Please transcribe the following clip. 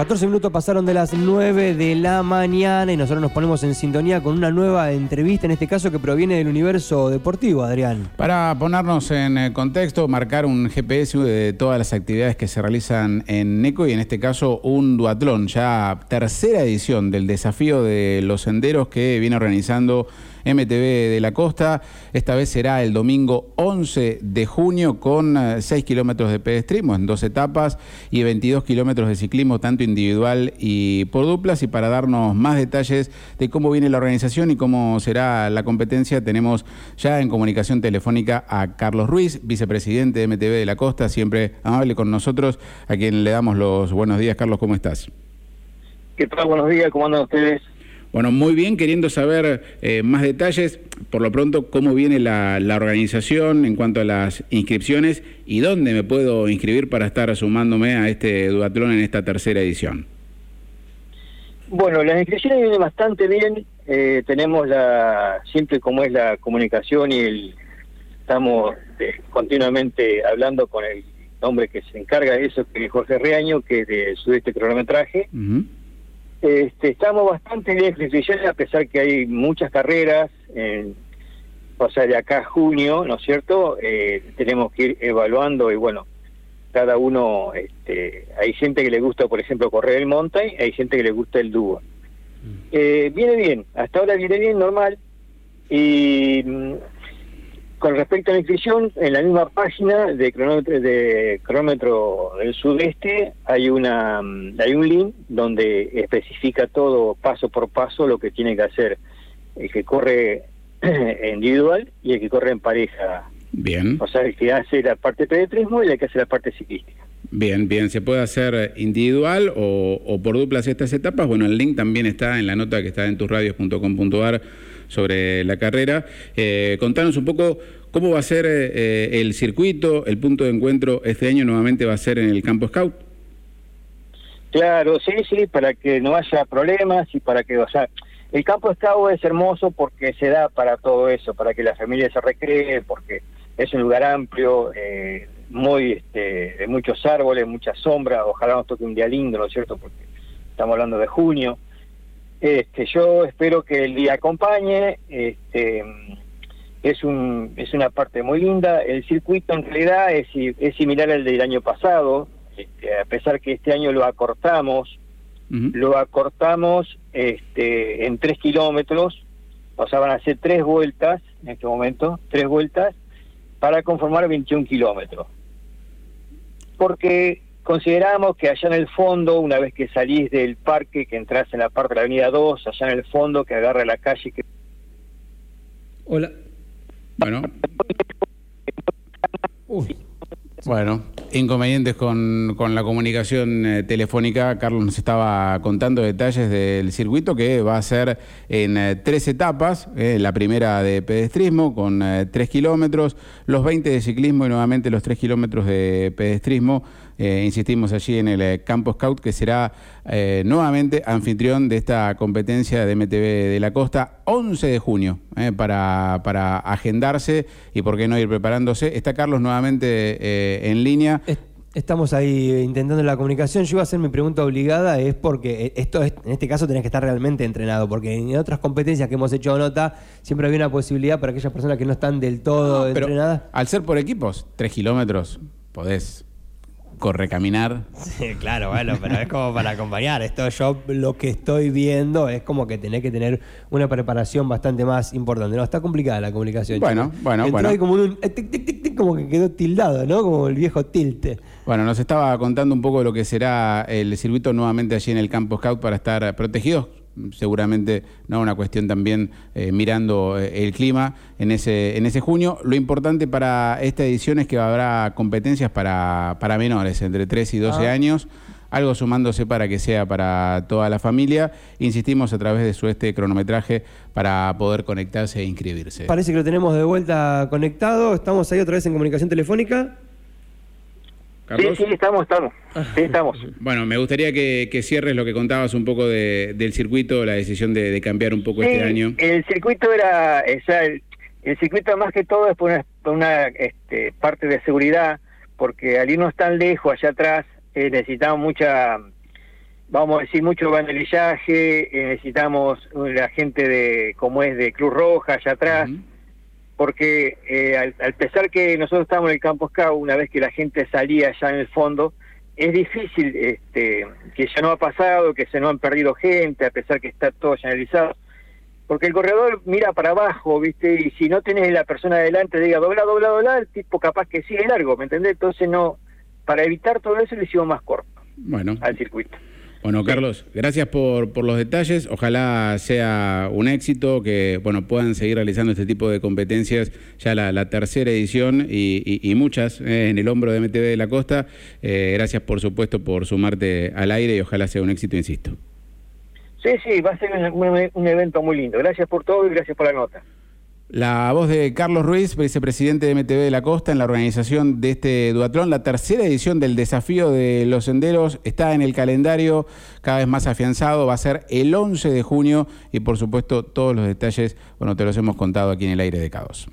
14 minutos pasaron de las 9 de la mañana y nosotros nos ponemos en sintonía con una nueva entrevista, en este caso que proviene del universo deportivo, Adrián. Para ponernos en eh, contexto, marcar un GPS de todas las actividades que se realizan en NECO y en este caso un duatlón, ya tercera edición del desafío de los senderos que viene organizando MTV de la Costa. Esta vez será el domingo 11 de junio con 6 eh, kilómetros de pedestrismo en dos etapas y 22 kilómetros de ciclismo, tanto individual y por duplas. Y para darnos más detalles de cómo viene la organización y cómo será la competencia, tenemos ya en comunicación telefónica a Carlos Ruiz, vicepresidente de MTV de la Costa, siempre amable con nosotros, a quien le damos los buenos días. Carlos, ¿cómo estás? ¿Qué tal? Buenos días, ¿cómo andan ustedes? Bueno, muy bien, queriendo saber eh, más detalles, por lo pronto, cómo viene la, organización en cuanto a las inscripciones y dónde me puedo inscribir para estar sumándome a este duatlón en esta tercera edición. Bueno, las inscripciones vienen bastante bien, eh, tenemos la, siempre como es la comunicación y el, estamos eh, continuamente hablando con el hombre que se encarga de eso, que es Jorge Reaño, que es de Sudeste Cronometraje. Este, estamos bastante bien inscripciones, a pesar que hay muchas carreras, o sea, de acá a junio, ¿no es cierto? Eh, tenemos que ir evaluando y bueno, cada uno, este, hay gente que le gusta, por ejemplo, correr el mountain, hay gente que le gusta el dúo. Mm. Eh, viene bien, hasta ahora viene bien, normal, y mm, con respecto a la inscripción, en la misma página de cronómetro, de cronómetro del sudeste hay una mm, hay un link donde especifica todo paso por paso lo que tiene que hacer el que corre individual y el que corre en pareja. Bien. O sea, el que hace la parte de pedetrismo y el que hace la parte ciclística. Bien, bien, se puede hacer individual o, o por duplas estas etapas. Bueno, el link también está en la nota que está en tusradios.com.ar sobre la carrera. Eh, contanos un poco cómo va a ser eh, eh, el circuito, el punto de encuentro este año nuevamente va a ser en el campo Scout. Claro, sí, sí, para que no haya problemas y para que, o sea, el campo Scout es hermoso porque se da para todo eso, para que la familia se recree, porque es un lugar amplio, muy, este, de muchos árboles, mucha sombra, ojalá nos toque un día lindo, ¿no es cierto? Porque estamos hablando de junio. Este, yo espero que el día acompañe. Este, es, un, es una parte muy linda. El circuito en realidad es, es similar al del año pasado, este, a pesar que este año lo acortamos. Lo acortamos este, en tres kilómetros, o sea, van a ser tres vueltas en este momento, tres vueltas, para conformar 21 kilómetros. Porque Consideramos que allá en el fondo, una vez que salís del parque, que entras en la parte de la avenida 2, allá en el fondo, que agarra la calle que... Hola. Bueno. Bueno, inconvenientes con, con la comunicación eh, telefónica. Carlos nos estaba contando detalles del circuito que va a ser en eh, tres etapas. Eh, la primera de pedestrismo con tres kilómetros, los 20 de ciclismo y nuevamente los tres kilómetros de pedestrismo. Insistimos allí en el Campo Scout, que será nuevamente anfitrión de esta competencia de MTV de la Costa, 11 de junio, para, para agendarse y por qué no ir preparándose. Está Carlos nuevamente en línea. Estamos ahí intentando la comunicación. Yo iba a hacer mi pregunta obligada, es porque esto en este caso tenés que estar realmente entrenado, porque en otras competencias que hemos hecho nota, siempre había una posibilidad para aquellas personas que no están del todo entrenadas. Al ser por equipos, tres kilómetros, podés corre caminar. Sí, claro, bueno, pero es como para acompañar. Esto yo lo que estoy viendo es como que tenés que tener una preparación bastante más importante. No, está complicada la comunicación. Bueno, bueno, bueno. como un eh, como que quedó tildado, ¿no? Como el viejo tilte. Bueno, nos estaba contando un poco lo que será el circuito nuevamente allí en el campo Scout para estar protegidos seguramente no una cuestión también eh, mirando eh, el clima en ese, en ese junio. Lo importante para esta edición es que habrá competencias para, para menores, entre 3 y 12 ah. años, algo sumándose para que sea para toda la familia. Insistimos a través de su este cronometraje para poder conectarse e inscribirse. Parece que lo tenemos de vuelta conectado. Estamos ahí otra vez en comunicación telefónica. Sí, sí, estamos, estamos. Sí, estamos. Bueno, me gustaría que, cierres lo que contabas un poco del circuito, la decisión de, cambiar un poco este año. El circuito era, el, circuito más que todo es por una, este, parte de seguridad, porque al irnos tan lejos allá atrás eh, necesitamos mucha vamos a decir, mucho banderillaje, eh, necesitamos la gente de, como es, de Cruz Roja allá atrás, porque eh, al, pesar que nosotros estábamos en el campo Scout, una vez que la gente salía ya en el fondo, es difícil este, que ya no ha pasado, que se no han perdido gente, a pesar que está todo señalizado. Porque el corredor mira para abajo, ¿viste? Y si no tenés la persona adelante, diga dobla, dobla, dobla, el tipo capaz que sigue largo, ¿me entendés? Entonces no, para evitar todo eso le hicimos más corto bueno. al circuito. Bueno, Carlos, gracias por, por los detalles. Ojalá sea un éxito, que bueno puedan seguir realizando este tipo de competencias, ya la, tercera edición y, muchas eh, en el hombro de MTV de la Costa. Eh, gracias, por supuesto, por sumarte al aire y ojalá sea un éxito, insisto. Sí, sí, va a ser un evento muy lindo. Gracias por todo y gracias por la nota. La voz de Carlos Ruiz, vicepresidente de MTV de la Costa, en la organización de este duatlón. La tercera edición del desafío de los senderos está en el calendario cada vez más afianzado. Va a ser el 11 de junio y, por supuesto, todos los detalles, bueno, te los hemos contado aquí en el aire de Caos.